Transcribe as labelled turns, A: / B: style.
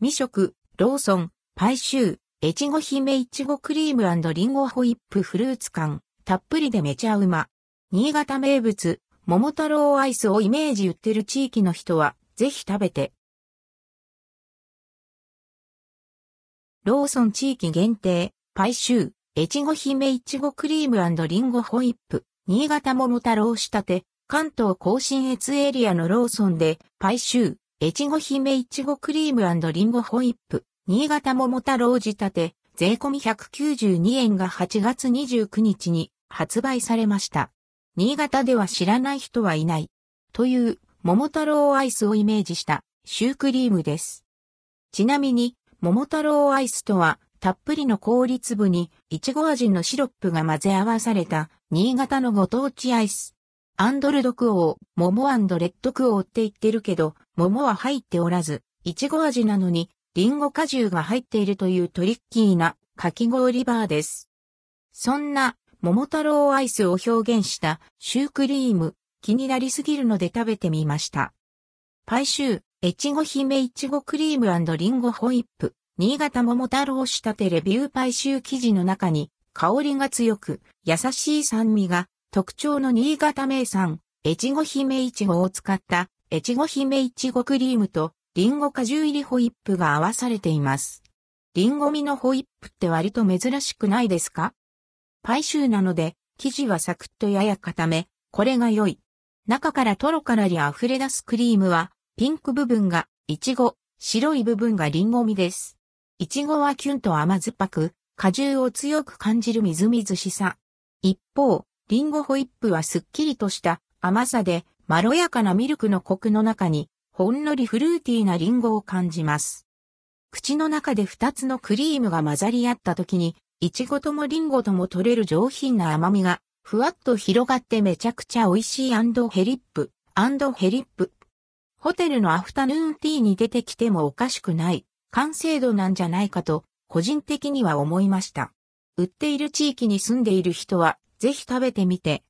A: 未食、ローソン、パイシュー、越後姫いちごクリームリンゴホイップフルーツ感、たっぷりでめちゃうま。新潟名物、桃太郎アイスをイメージ売ってる地域の人は、ぜひ食べて。ローソン地域限定、パイシュー、越後姫いちごクリームリンゴホイップ、新潟桃太郎仕立て、関東甲信越エリアのローソンで、パイシュー、越後姫いちごクリームリンゴホイップ、新潟桃太郎仕立て、税込み192円が8月29日に発売されました。新潟では知らない人はいない。というもも太郎アイスをイメージしたシュークリームです。ちなみに、もも太郎アイスとは、たっぷりの氷粒に、いちご味のシロップが混ぜ合わされた、新潟のご当地アイス。アンドルドクオー、桃レッドクオーって言ってるけど、桃は入っておらず、いちご味なのにリンゴ果汁が入っているというトリッキーなかき氷バーです。そんな桃太郎アイスを表現したシュークリーム気になりすぎるので食べてみました。パイシュー、越後姫いちごクリームリンゴホイップ、新潟桃太郎仕立てレビューパイシュー生地の中に香りが強く優しい酸味が特徴の新潟名産、越後姫いちごを使った越後姫いちごクリームとリンゴ果汁入りホイップが合わされています。リンゴ味のホイップって割と珍しくないですか？パイシューなので、生地はサクッとやや固め、これが良い。中からトロからり溢れ出すクリームは、ピンク部分がイチゴ、白い部分がリンゴ味です。イチゴはキュンと甘酸っぱく、果汁を強く感じるみずみずしさ。一方、リンゴホイップはすっきりとした甘さで、まろやかなミルクのコクの中にほんのりフルーティーなリンゴを感じます。口の中で二つのクリームが混ざり合った時に、イチゴともリンゴとも取れる上品な甘みが、ふわっと広がってめちゃくちゃ美味しいヘリップ、ヘリップ。ホテルのアフタヌーンティーに出てきてもおかしくない、完成度なんじゃないかと、個人的には思いました。売っている地域に住んでいる人は、ぜひ食べてみて、